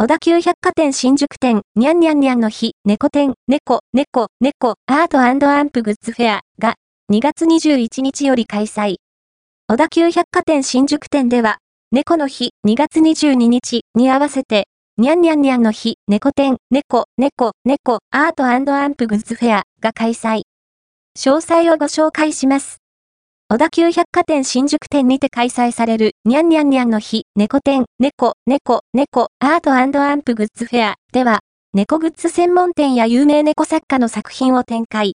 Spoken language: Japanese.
小田急百貨店新宿店、にゃんにゃんにゃんの日、猫店、猫、猫、猫、アートアンプグッズフェアが2月21日より開催。小田急百貨店新宿店では、猫の日2月22日に合わせて、にゃんにゃんにゃんの日、猫店、猫、猫、猫、アートアンプグッズフェアが開催。詳細をご紹介します。小田急百貨店新宿店にて開催される、にゃんにゃんにゃんの日、猫店、猫、猫、猫、アートアンプグッズフェアでは、猫グッズ専門店や有名猫作家の作品を展開。